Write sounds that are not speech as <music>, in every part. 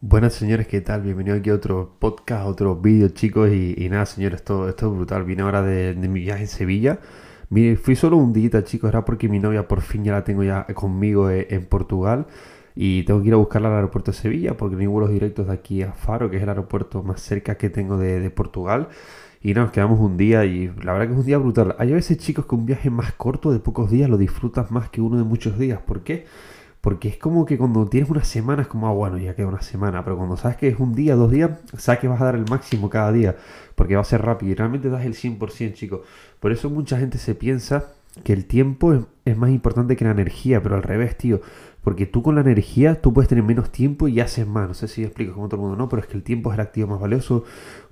Buenas señores, ¿qué tal? Bienvenido aquí a otro podcast, otro vídeo chicos y, nada señores, esto, es brutal. Vine ahora de, mi viaje en Sevilla. Mire, fui solo un día chicos, era porque mi novia por fin ya la tengo ya conmigo eh, en Portugal y tengo que ir a buscarla al aeropuerto de Sevilla porque hay vuelos directos de aquí a Faro, que es el aeropuerto más cerca que tengo de, Portugal. Y nos quedamos un día y la verdad que es un día brutal. Hay a veces chicos que un viaje más corto de pocos días lo disfrutas más que uno de muchos días. ¿Por qué? Porque es como que cuando tienes una semana es como, ah, bueno, ya queda una semana, pero cuando sabes que es un día, dos días, sabes que vas a dar el máximo cada día, porque va a ser rápido y realmente das el 100%, chicos. Por eso mucha gente se piensa que el tiempo es, es más importante que la energía, pero al revés, tío. Porque tú con la energía, tú puedes tener menos tiempo y haces más. No sé si explico como todo el mundo, no, pero es que el tiempo es el activo más valioso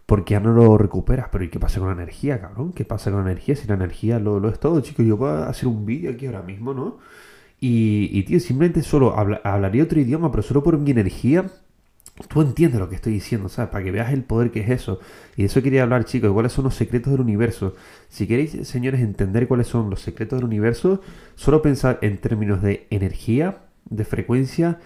porque ya no lo recuperas. Pero ¿y qué pasa con la energía, cabrón? ¿Qué pasa con la energía? Si la energía lo, lo es todo, chicos. Yo puedo hacer un vídeo aquí ahora mismo, ¿no? Y, y, tío, simplemente solo habla- hablaría otro idioma, pero solo por mi energía. Tú entiendes lo que estoy diciendo, ¿sabes? Para que veas el poder que es eso. Y de eso quería hablar, chicos. ¿Cuáles son los secretos del universo? Si queréis, señores, entender cuáles son los secretos del universo, solo pensar en términos de energía, de frecuencia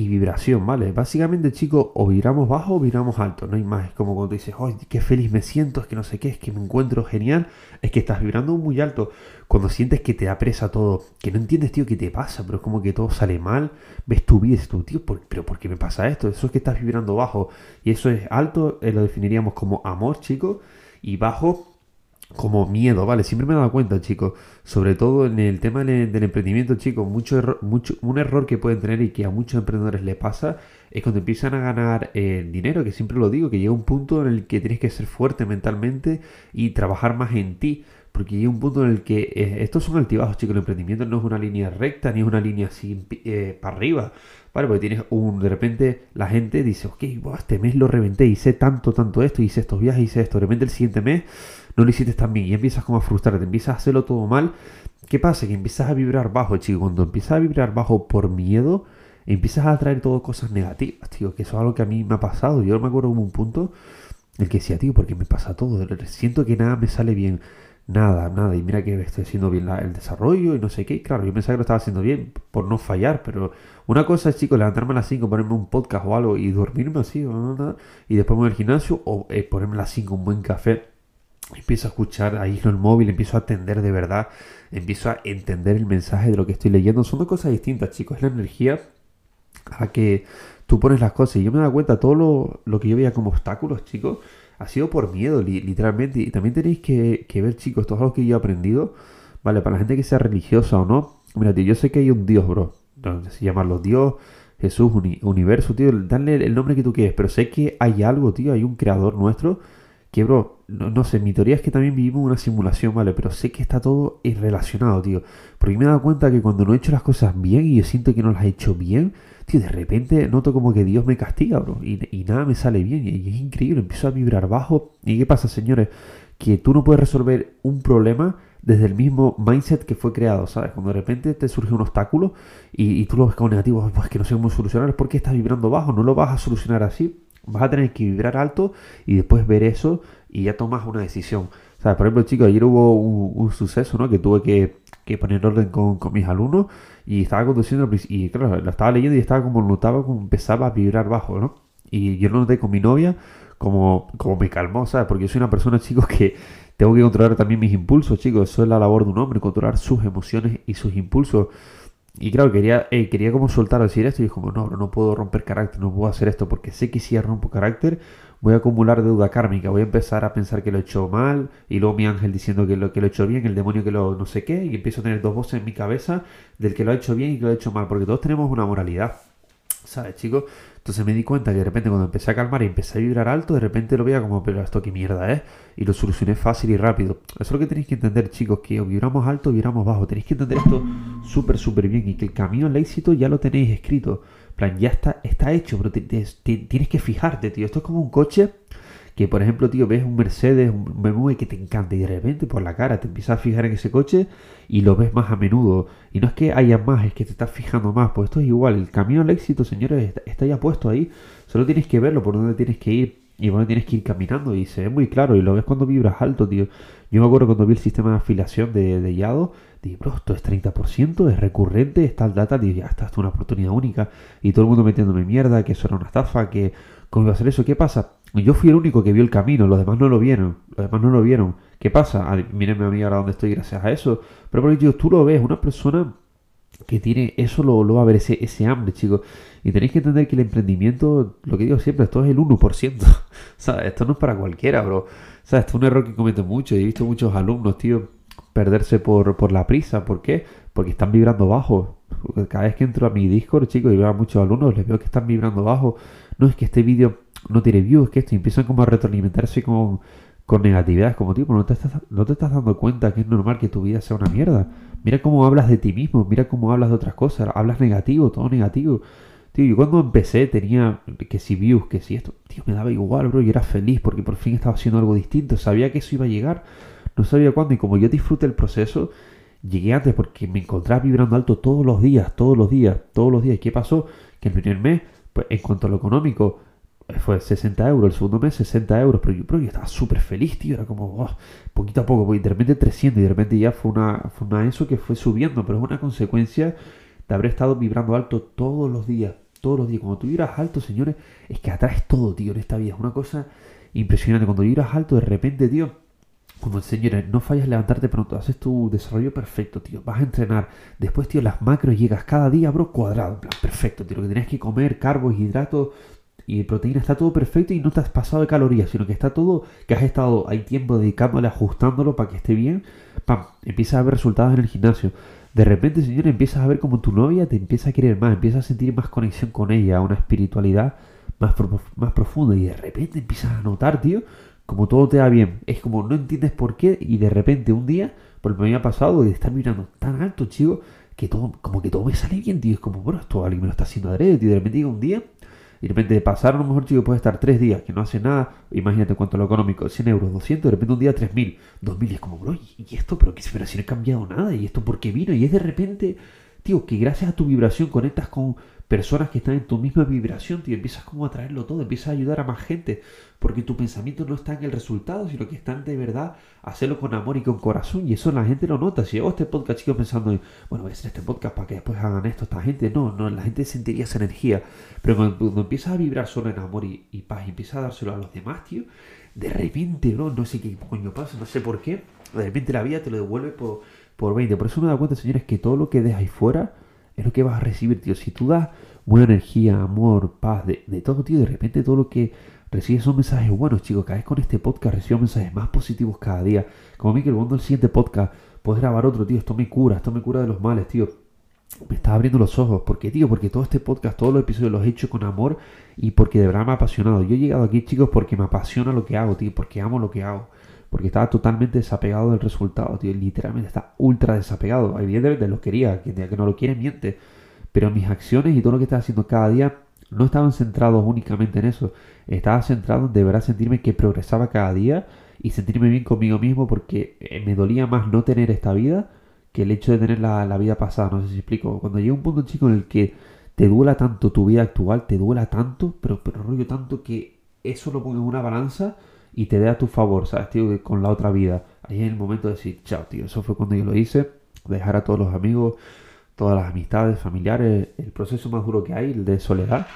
y vibración, ¿vale? Básicamente, chicos, o vibramos bajo o vibramos alto. No hay más. Es como cuando dices, ¡ay, qué feliz me siento! Es que no sé qué, es que me encuentro genial. Es que estás vibrando muy alto. Cuando sientes que te da presa todo, que no entiendes, tío, qué te pasa, pero es como que todo sale mal, ves tu vida y tú, tío, ¿por- pero ¿por qué me pasa esto? Eso es que estás vibrando bajo. Y eso es alto, eh, lo definiríamos como amor, chicos, y bajo como miedo, ¿vale? Siempre me he dado cuenta, chicos, sobre todo en el tema del, emprendimiento, chicos, mucho error- mucho, un error que pueden tener y que a muchos emprendedores les pasa es cuando empiezan a ganar eh, dinero, que siempre lo digo, que llega un punto en el que tienes que ser fuerte mentalmente y trabajar más en ti. Porque llega un punto en el que eh, estos son altibajos, chicos. El emprendimiento no es una línea recta ni es una línea así eh, para arriba. ¿Vale? Porque tienes un. De repente la gente dice, ok, buah, este mes lo reventé, hice tanto, tanto esto, hice estos viajes, hice esto. De repente el siguiente mes no lo hiciste tan bien y empiezas como a frustrarte, empiezas a hacerlo todo mal. ¿Qué pasa? Que empiezas a vibrar bajo, chico. Cuando empiezas a vibrar bajo por miedo, empiezas a atraer todo cosas negativas, tío. Que eso es algo que a mí me ha pasado. Yo me acuerdo como un punto en el que decía, tío, ¿por qué me pasa todo? Siento que nada me sale bien. Nada, nada. Y mira que estoy haciendo bien el desarrollo y no sé qué. Claro, yo pensaba que lo estaba haciendo bien por no fallar, pero una cosa es, chicos, levantarme a las 5, ponerme un podcast o algo y dormirme así. ¿no? y después me voy al gimnasio o eh, ponerme a las 5 un buen café empiezo a escuchar ahí en el móvil, empiezo a atender de verdad, empiezo a entender el mensaje de lo que estoy leyendo. Son dos cosas distintas, chicos. Es la energía a que tú pones las cosas. Y yo me dado cuenta, todo lo, lo que yo veía como obstáculos, chicos, ha sido por miedo, li- literalmente. Y también tenéis que, que ver, chicos, todo lo que yo he aprendido, ¿vale? Para la gente que sea religiosa o no. Mira, tío, yo sé que hay un Dios, bro. No sé si llamarlo Dios, Jesús, uni- universo, tío. Dale el nombre que tú quieres. Pero sé que hay algo, tío. Hay un creador nuestro que, bro, no, no sé, mi teoría es que también vivimos una simulación, ¿vale? Pero sé que está todo relacionado, tío. Porque me he dado cuenta que cuando no he hecho las cosas bien y yo siento que no las he hecho bien, tío, de repente noto como que Dios me castiga, bro. Y, y nada me sale bien. Y, es increíble, empiezo a vibrar bajo. ¿Y qué pasa, señores? Que tú no puedes resolver un problema desde el mismo mindset que fue creado, ¿sabes? Cuando de repente te surge un obstáculo y, y tú lo ves como negativo, pues que no sé cómo solucionar, es porque estás vibrando bajo, no lo vas a solucionar así. Vas a tener que vibrar alto y después ver eso y ya tomas una decisión. O por ejemplo, chicos, ayer hubo un, un suceso, ¿no? Que tuve que, que poner orden con, con mis alumnos y estaba conduciendo y claro, lo estaba leyendo y estaba como notaba como empezaba a vibrar bajo, ¿no? Y yo lo noté con mi novia como, como me calmó, ¿sabes? Porque yo soy una persona, <laughs> chicos, que tengo que controlar también mis impulsos, chicos. Eso es la labor de un hombre, controlar sus emociones y sus impulsos. Y claro, quería, eh, quería como soltar decir esto y dije como, no, no puedo romper carácter, no puedo hacer esto porque sé que si rompo carácter voy a acumular deuda kármica, voy a empezar a pensar que lo he hecho mal y luego mi ángel diciendo que lo, que lo he hecho bien, el demonio que lo no sé qué y empiezo a tener dos voces en mi cabeza del que lo ha hecho bien y que lo ha hecho mal, porque todos tenemos una moralidad. ¿Sabes, chicos? Entonces me di cuenta que de repente cuando empecé a calmar y empecé a vibrar alto, de repente lo veía como, pero esto qué mierda es. Y lo solucioné fácil y rápido. Eso es lo que tenéis que entender, chicos, que o vibramos alto o vibramos bajo. Tenéis que entender esto súper, súper bien y que el camino al éxito ya lo tenéis escrito. Plan, ya está, está hecho, pero tienes que fijarte, tío. Esto es como un coche que, por ejemplo, tío, ves un Mercedes, un BMW que te encanta y de repente por la cara te empiezas a fijar en ese coche y lo ves más a menudo. Y no es que haya más, es que te estás fijando más. Pues esto es igual. El camino al éxito, señores, está, ya puesto ahí. Solo tienes que verlo por dónde tienes que ir. y bueno, tienes que ir caminando y se ve muy claro y lo ves cuando vibras alto, tío. Yo me acuerdo cuando vi el sistema de afiliación de, de Yado, dije, bro, esto es 30%, es recurrente, está el data, digo, ya es una oportunidad única. Y todo el mundo metiéndome mierda, que eso era una estafa, que cómo iba a hacer eso, ¿qué pasa? Yo fui el único que vio el camino, los demás no lo vieron, los demás no lo vieron. ¿Qué pasa? Ah, mírenme a mí ahora donde estoy gracias a eso. Pero porque, tío, tú lo ves, una persona que tiene eso lo, lo va a ver ese, ese hambre, chicos. Y tenéis que entender que el emprendimiento, lo que digo siempre, esto es el 1%. <laughs> ¿Sabes? Esto no es para cualquiera, bro. ¿Sabes? Esto es un error que cometen mucho. He visto muchos alumnos, tío, perderse por, por la prisa. ¿Por qué? Porque están vibrando bajo. Cada vez que entro a mi Discord, chicos, y veo a muchos alumnos, les veo que están vibrando bajo. No es que este vídeo no tiene views, que esto empiezan como a retroalimentarse con, con negatividad. Como, tío, no te, estás, no te estás dando cuenta que es normal que tu vida sea una mierda. Mira cómo hablas de ti mismo, mira cómo hablas de otras cosas. Hablas negativo, todo negativo. Tío, yo cuando empecé tenía que si views, que si esto, tío, me daba igual, bro, yo era feliz porque por fin estaba haciendo algo distinto, sabía que eso iba a llegar, no sabía cuándo, y como yo disfruté el proceso, llegué antes porque me encontraba vibrando alto todos los días, todos los días, todos los días. ¿Y qué pasó? Que el primer mes, pues en cuanto a lo económico, fue 60 euros, el segundo mes 60 euros, pero yo, pero yo estaba súper feliz, tío, era como, oh, poquito a poco, pues, de repente 300 y de repente ya fue una, fue una eso que fue subiendo, pero es una consecuencia de haber estado vibrando alto todos los días, todos los días. Cuando tú vibras alto, señores, es que atraes todo, tío, en esta vida, es una cosa impresionante. Cuando vibras alto, de repente, tío, como señores, no fallas levantarte pronto, haces tu desarrollo perfecto, tío. Vas a entrenar. Después, tío, las macros llegas cada día, bro, cuadrado. Plan, perfecto, tío. Lo que tienes que comer, carbohidratos, y proteína está todo perfecto y no te has pasado de calorías, sino que está todo, que has estado, hay tiempo dedicándole, ajustándolo para que esté bien, pam, empiezas a ver resultados en el gimnasio. De repente, señor, empiezas a ver como tu novia te empieza a querer más, empiezas a sentir más conexión con ella, una espiritualidad más, más profunda y de repente empiezas a notar, tío, como todo te va bien. Es como no entiendes por qué y de repente un día, por me había pasado de estar mirando tan alto, chico, que todo, como que todo me sale bien, tío. Es como, bueno, esto alguien me lo está haciendo adrede, tío. De repente digo un día y de repente pasar a lo mejor chico puede estar tres días que no hace nada, imagínate cuánto lo económico, 100 euros, 200, de repente un día 3000, 2000 y es como, bro, ¿y esto? Pero, que, pero si no he cambiado nada, ¿y esto por qué vino? Y es de repente, tío, que gracias a tu vibración conectas con personas que están en tu misma vibración, tío, empiezas como a traerlo todo, empiezas a ayudar a más gente, porque tu pensamiento no está en el resultado, sino que está en de verdad hacerlo con amor y con corazón, y eso la gente lo nota. Si hago este podcast, chicos, pensando, bueno, voy a hacer este podcast para que después hagan esto esta gente, no, no, la gente sentiría esa energía, pero cuando, empiezas a vibrar solo en amor y, paz, y empiezas a dárselo a los demás, tío, de repente, bro, no sé qué coño pasa, no sé por qué, de repente la vida te lo devuelve por, por 20. Por eso me da cuenta, señores, que todo lo que dejas ahí fuera es lo que vas a recibir, tío. Si tú das buena energía, amor, paz, de, de todo, tío, de repente todo lo que recibes son mensajes buenos, chicos. Cada vez con este podcast recibo mensajes más positivos cada día. Como que cuando el siguiente podcast puedes grabar otro, tío. Esto me cura, esto me cura de los males, tío. Me está abriendo los ojos. ¿Por qué, tío? Porque todo este podcast, todos los episodios los he hecho con amor y porque de verdad me ha apasionado. Yo he llegado aquí, chicos, porque me apasiona lo que hago, tío. Porque amo lo que hago. Porque estaba totalmente desapegado del resultado, tío. Literalmente está ultra desapegado. Evidentemente lo quería. Quien diga que no lo quiere miente. Pero mis acciones y todo lo que estaba haciendo cada día no estaban centrados únicamente en eso. Estaba centrado en de verdad sentirme que progresaba cada día y sentirme bien conmigo mismo porque eh, me dolía más no tener esta vida que el hecho de tener la, vida pasada. No sé si explico. Cuando llega un punto, chico, en el que te duela tanto tu vida actual, te duela tanto, pero, pero rollo tanto que eso lo pongo en una balanza y te dé a tu favor, ¿sabes, tío? Con la otra vida. Ahí es el momento de decir, chao, tío. Eso fue cuando yo lo hice. Dejar a todos los amigos todas las amistades, familiares, el proceso más duro que hay, el de soledad.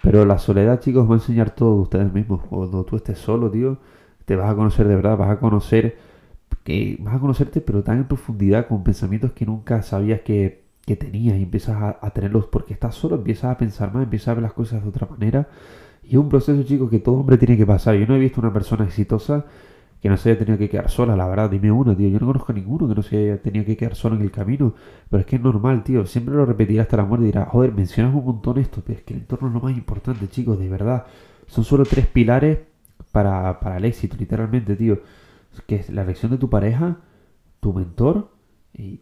Pero la soledad, chicos, va a enseñar todo de ustedes mismos. Cuando tú estés solo, tío, te vas a conocer de verdad, vas a conocer, que vas a conocerte, pero tan en profundidad, con pensamientos que nunca sabías que, que tenías y empiezas a, tenerlos porque estás solo, empiezas a pensar más, empiezas a ver las cosas de otra manera. Y es un proceso, chicos, que todo hombre tiene que pasar. Yo no he visto una persona exitosa que no se haya tenido que quedar sola, la verdad, dime uno, tío. Yo no conozco a ninguno que no se haya tenido que quedar solo en el camino. Pero es que es normal, tío. Siempre lo repetirá hasta la muerte y dirá, joder, mencionas un montón esto, pero es que el entorno es lo más importante, chicos, de verdad. Son solo tres pilares para, para el éxito, literalmente, tío. Que es la elección de tu pareja, tu mentor y,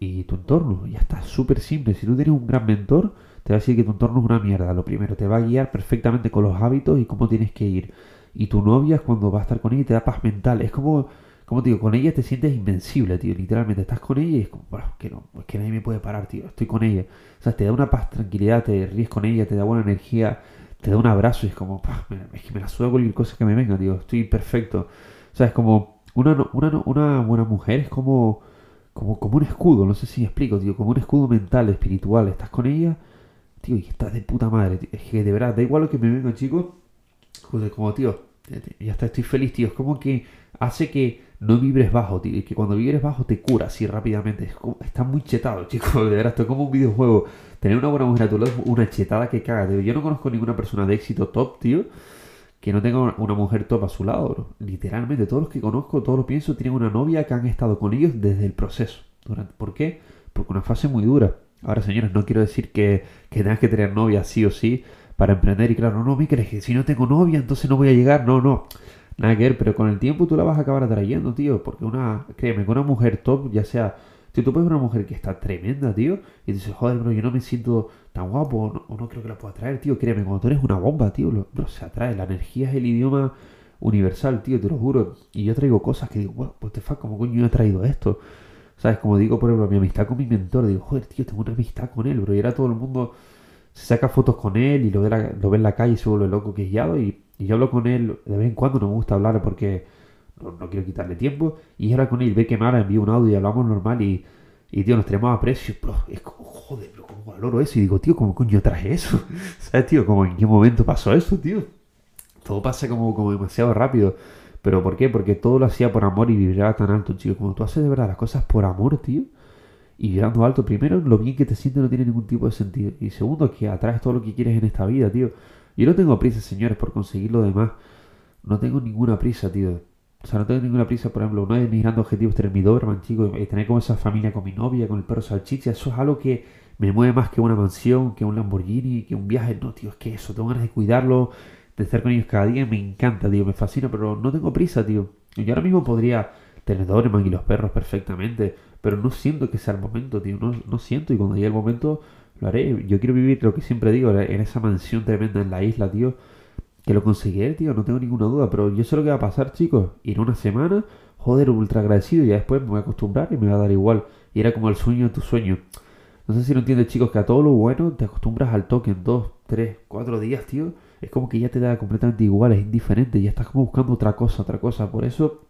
y, tu entorno. Ya está, súper simple. Si tú tienes un gran mentor, te va a decir que tu entorno es una mierda. Lo primero, te va a guiar perfectamente con los hábitos y cómo tienes que ir y tu novia cuando va a estar con ella te da paz mental. Es como, como te digo, con ella te sientes invencible, tío. Literalmente estás con ella y es como, bueno, que no, es que nadie me puede parar, tío. Estoy con ella. O sea, te da una paz, tranquilidad, te ríes con ella, te da buena energía, te da un abrazo y es como, es que me la suda cualquier cosa que me venga, tío, estoy perfecto. O sea, es como, una, una, una buena mujer es como, como, como un escudo, no sé si me explico, tío, como un escudo mental, espiritual, estás con ella, tío, y estás de puta madre, es que de verdad, da igual lo que me venga, chicos, joder, como, tío, ya está, estoy feliz, tío, es como que hace que no vibres bajo, tío, y que cuando vibres bajo te cura así rápidamente. Es está muy chetado, <laughs> chicos, de verdad, esto es como un videojuego. Tener una buena mujer a tu lado una chetada que caga, tío. Yo no conozco ninguna persona de éxito top, tío, que no tenga una mujer top a su lado, bro. Literalmente, todos los que conozco, todos los pienso, tienen una novia que han estado con ellos desde el proceso. ¿Por qué? Porque una fase muy dura. Ahora, señores, no quiero decir que, que tengas que tener novia sí o sí para emprender. Y claro, no, me crees que si no tengo novia, entonces no voy a llegar. No, no. Nada que ver, pero con el tiempo tú la vas a acabar atrayendo, tío. Porque una, créeme, con una mujer top, ya sea, si tú puedes una mujer que está tremenda, tío, y dices, joder, bro, yo no me siento tan guapo, o no, creo que la pueda atraer, tío. Créeme, cuando tú eres una bomba, tío, bro, se atrae. La energía es el idioma universal, tío, te lo juro. Y yo traigo cosas que digo, wow, pues te fa, ¿cómo coño he traído esto? ¿Sabes? Como digo, por ejemplo, mi amistad con mi mentor, digo, joder, tío, tengo una amistad con él, bro. Y era todo el mundo se saca fotos con él y lo ve, lo ve en la calle y se vuelve loco que guiado y y yo hablo con él de vez en cuando, no me gusta hablar porque no, quiero quitarle tiempo. Y habla con él, ve que me habla, envío un audio y hablamos normal y, y tío, nos tenemos a precio. Bro, es como, joder, bro, ¿cómo valoro eso? Y digo, tío, ¿cómo coño traje eso? <laughs> ¿Sabes, tío? Como en qué momento pasó eso, tío. Todo pasa como, como demasiado rápido. ¿Pero por qué? Porque todo lo hacía por amor y vibraba tan alto, chico. Como tú haces de verdad las cosas por amor, tío. Y vibrando alto, primero, lo bien que te sientes no tiene ningún tipo de sentido. Y segundo, que atraes todo lo que quieres en esta vida, tío. Yo no tengo prisa, señores, por conseguir lo demás. No tengo ninguna prisa, tío. O sea, no tengo ninguna prisa, por ejemplo, uno de mis grandes objetivos es tener mi Doberman, chico, y tener como esa familia con mi novia, con el perro salchicha. Eso es algo que me mueve más que una mansión, que un Lamborghini, que un viaje. No, tío, es que eso, tengo ganas de cuidarlo, de estar con ellos cada día. Me encanta, tío, me fascina, pero no tengo prisa, tío. Yo ahora mismo podría tener Doberman y los perros perfectamente, pero no siento que sea el momento, tío. No, no siento, y cuando llegue el momento lo haré. Yo quiero vivir lo que siempre digo, en esa mansión tremenda en la isla, tío. Que lo conseguiré, tío, no tengo ninguna duda. Pero yo sé lo que va a pasar, chicos. Ir una semana, joder, ultra agradecido. Y ya después me voy a acostumbrar y me va a dar igual. Y era como el sueño de tu sueño. No sé si lo entiendes, chicos, que a todo lo bueno te acostumbras al toque en dos, tres, cuatro días, tío. Es como que ya te da completamente igual, es indiferente. Ya estás como buscando otra cosa, otra cosa. Por eso,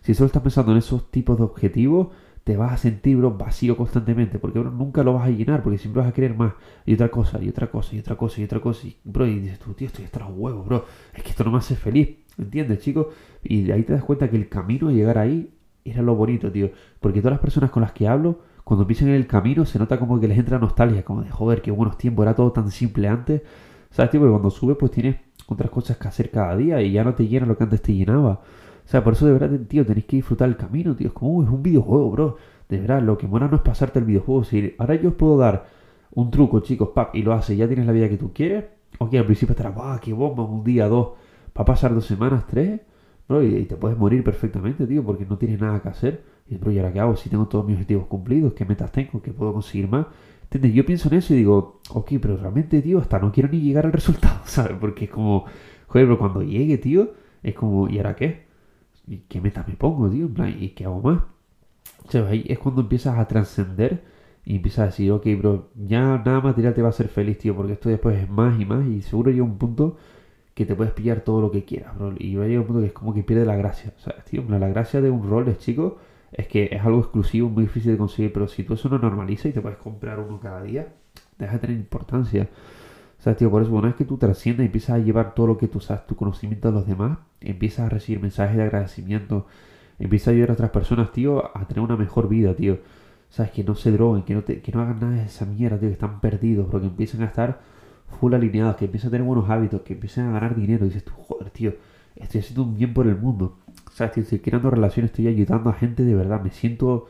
si solo estás pensando en esos tipos de objetivos, te vas a sentir, bro, vacío constantemente, porque, bro, nunca lo vas a llenar, porque siempre vas a querer más, y otra cosa, y otra cosa, y otra cosa, y otra cosa, y, bro, y dices tú, tío, estoy hasta los huevos, bro, es que esto no me hace feliz, ¿entiendes, chicos? Y ahí te das cuenta que el camino a llegar ahí era lo bonito, tío, porque todas las personas con las que hablo, cuando empiezan en el camino, se nota como que les entra nostalgia, como de, joder, qué buenos tiempos, era todo tan simple antes, ¿sabes, tío? Porque cuando subes, pues tienes otras cosas que hacer cada día, y ya no te llena lo que antes te llenaba. O sea, por eso de verdad, tío, tenéis que disfrutar el camino, tío. Es como, es un videojuego, bro. De verdad, lo que mola no es pasarte el videojuego. Si ahora yo os puedo dar un truco, chicos, pap, y lo haces, ya tienes la vida que tú quieres. Ok, al principio estarás, ¡ah, qué bomba! Un día, dos. Va a pasar dos semanas, tres. Bro, y, te puedes morir perfectamente, tío, porque no tienes nada que hacer. Y, bro, ¿y ahora qué hago? Si tengo todos mis objetivos cumplidos, ¿qué metas tengo? ¿Qué puedo conseguir más? ¿Entiendes? Yo pienso en eso y digo, ok, pero realmente, tío, hasta no quiero ni llegar al resultado, <laughs> ¿sabes? Porque es como, joder, pero cuando llegue, tío, es como, ¿y ahora qué? ¿Y qué meta me pongo, tío? En ¿y qué hago más? O ahí es cuando empiezas a trascender y empiezas a decir, ok, bro, ya nada material te va a hacer feliz, tío, porque esto después es más y más y seguro llega un punto que te puedes pillar todo lo que quieras, bro. Y va a llegar un punto que es como que pierde la gracia. Sea, tío, la gracia de un rol es, chico, es que es algo exclusivo, muy difícil de conseguir, pero si tú eso no normalizas y te puedes comprar uno cada día, deja de tener importancia. O sea, tío, por eso una vez que tú trasciendes y empiezas a llevar todo lo que tú sabes, tu conocimiento a los demás, empiezas a recibir mensajes de agradecimiento, empiezas a ayudar a otras personas, tío, a tener una mejor vida, tío. Sabes, que no se droguen, que no, te, que no hagan nada de esa mierda, tío, que están perdidos, pero que empiecen a estar full alineados, que empiecen a tener buenos hábitos, que empiecen a ganar dinero. Y dices tú, joder, tío, estoy haciendo un bien por el mundo. Sabes, tío, estoy creando relaciones, estoy ayudando a gente de verdad. Me siento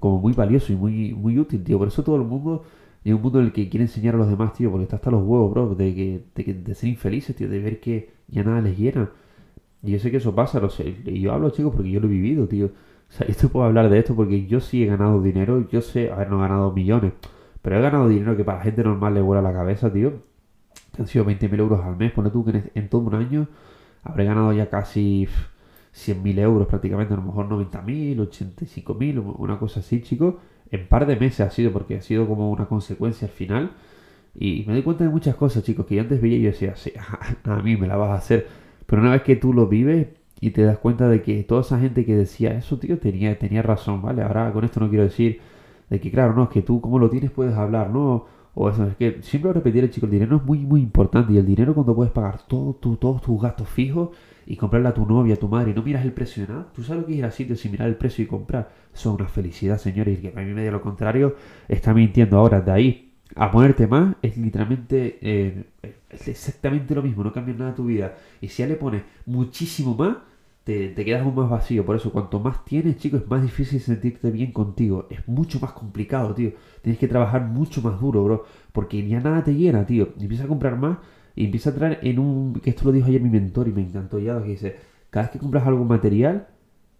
como muy valioso y muy, muy útil, tío. Por eso todo el mundo y un mundo en el que quiere enseñar a los demás, tío, porque está hasta los huevos, bro, de, que, de, de ser infelices, tío, de ver que ya nada les llena. Y yo sé que eso pasa, lo sé. Y yo hablo, chicos, porque yo lo he vivido, tío. O sea, yo te puedo hablar de esto porque yo sí he ganado dinero. Yo sé, a no ganado millones. Pero he ganado dinero que para la gente normal le vuela la cabeza, tío. Han sido 20.000 euros al mes. Pone tú que en, todo un año habré ganado ya casi 100.000 euros prácticamente. A lo mejor 90.000, 85.000, una cosa así, chicos en par de meses ha sido, porque ha sido como una consecuencia al final. Y me doy cuenta de muchas cosas, chicos, que yo antes veía y yo decía, sí, <laughs> a mí me la vas a hacer. Pero una vez que tú lo vives y te das cuenta de que toda esa gente que decía eso, tío, tenía, tenía razón, ¿vale? Ahora con esto no quiero decir de que, claro, no, es que tú como lo tienes puedes hablar, ¿no? O eso, es que siempre lo repetiré, chicos, el dinero es muy, muy importante. Y el dinero cuando puedes pagar todo, tu, todos tus gastos fijos y comprarle a tu novia, a tu madre, y no miras el precio de nada. Tú sabes lo que es ir al sitio sin mirar el precio y comprar. Eso es una felicidad, señores. Y que a mí me lo contrario, está mintiendo ahora. De ahí a ponerte más es literalmente eh, es exactamente lo mismo, no cambia nada tu vida. Y si ya le pones muchísimo más, te, te, quedas aún más vacío. Por eso, cuanto más tienes, chicos, es más difícil sentirte bien contigo. Es mucho más complicado, tío. Tienes que trabajar mucho más duro, bro. Porque ya nada te llena, tío. Y empieza a comprar más y empieza a entrar en un... Que esto lo dijo ayer mi mentor y me encantó ya, que dice, cada vez que compras algo material,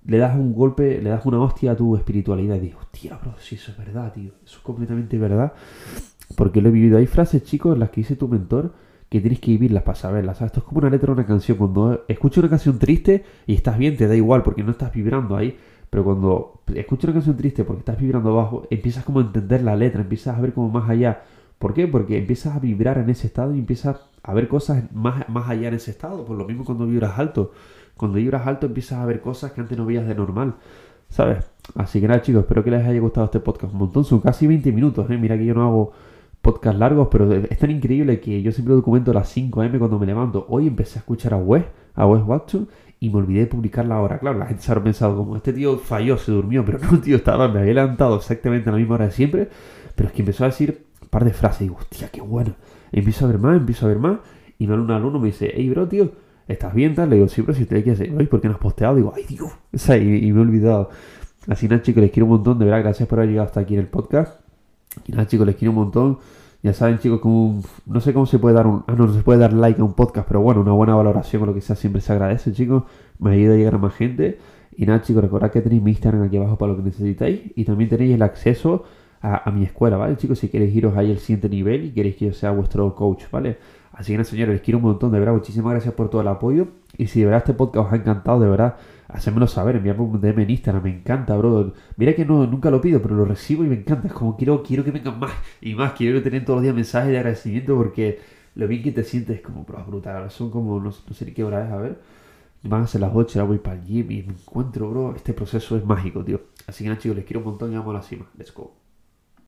le das un golpe, le das una hostia a tu espiritualidad. Y digo, hostia, bro, si eso es verdad, tío. Eso es completamente verdad. Porque lo he vivido. Hay frases, chicos, en las que dice tu mentor que tienes que vivirlas para saberlas. Esto es como una letra de una canción. Cuando escuchas una canción triste y estás bien, te da igual porque no estás vibrando ahí. Pero cuando escuchas una canción triste porque estás vibrando abajo, empiezas como a entender la letra, empiezas a ver como más allá. ¿Por qué? Porque empiezas a vibrar en ese estado y empiezas a ver cosas más, más allá en ese estado. Por lo mismo cuando vibras alto. Cuando vibras alto empiezas a ver cosas que antes no veías de normal. ¿Sabes? Así que nada chicos, espero que les haya gustado este podcast un montón. Son casi 20 minutos. ¿eh? Mira que yo no hago podcast largos, pero es tan increíble que yo siempre documento a las 5 am cuando me levanto. Hoy empecé a escuchar a Wes, a Wes Watson, y me olvidé de publicarla ahora. Claro, la gente se habrá pensado como, este tío falló, se durmió, pero <laughs> no, tío, estaba, me había levantado exactamente a la misma hora de siempre, pero es que empezó a decir un par de frases y digo, hostia, qué bueno. Empiezo a ver más, empiezo a ver más, y me un alumno me dice, hey, bro, tío, ¿estás bien tal? Le digo, sí, pero si te que hacer, ¿por qué no has posteado? Digo, ay, Dios, <laughs> o sea, y, me he olvidado. Así nada, chicos, les quiero un montón, de verdad, gracias por haber llegado hasta aquí en el podcast. Y nada, chicos, les quiero un montón. Ya saben, chicos, como no sé cómo se puede dar un. Ah, no, no se puede dar like a un podcast, pero bueno, una buena valoración o lo que sea siempre se agradece, chicos. Me ayuda a llegar a más gente. Y nada, chicos, recordad que tenéis mi Instagram aquí abajo para lo que necesitáis. Y también tenéis el acceso a, mi escuela, ¿vale, chicos? Si queréis iros ahí al siguiente nivel y queréis que yo sea vuestro coach, ¿vale? Así que nada, señores, les quiero un montón, de verdad. Muchísimas gracias por todo el apoyo. Y si de verdad este podcast os ha encantado, de verdad, hacérmelo saber, enviarme un DM en Instagram, me encanta, bro. Mira que no, nunca lo pido, pero lo recibo y me encanta. Es como quiero, quiero que vengan más y más. Quiero tener todos los días mensajes de agradecimiento porque lo bien que te sientes es como, bro, brutal. Son como, no, sé ni qué hora es, a ver. Van a ser las 8, ahora voy para el gym y me encuentro, bro. Este proceso es mágico, tío. Así que nada, chicos, les quiero un montón y vamos a la cima. Let's go.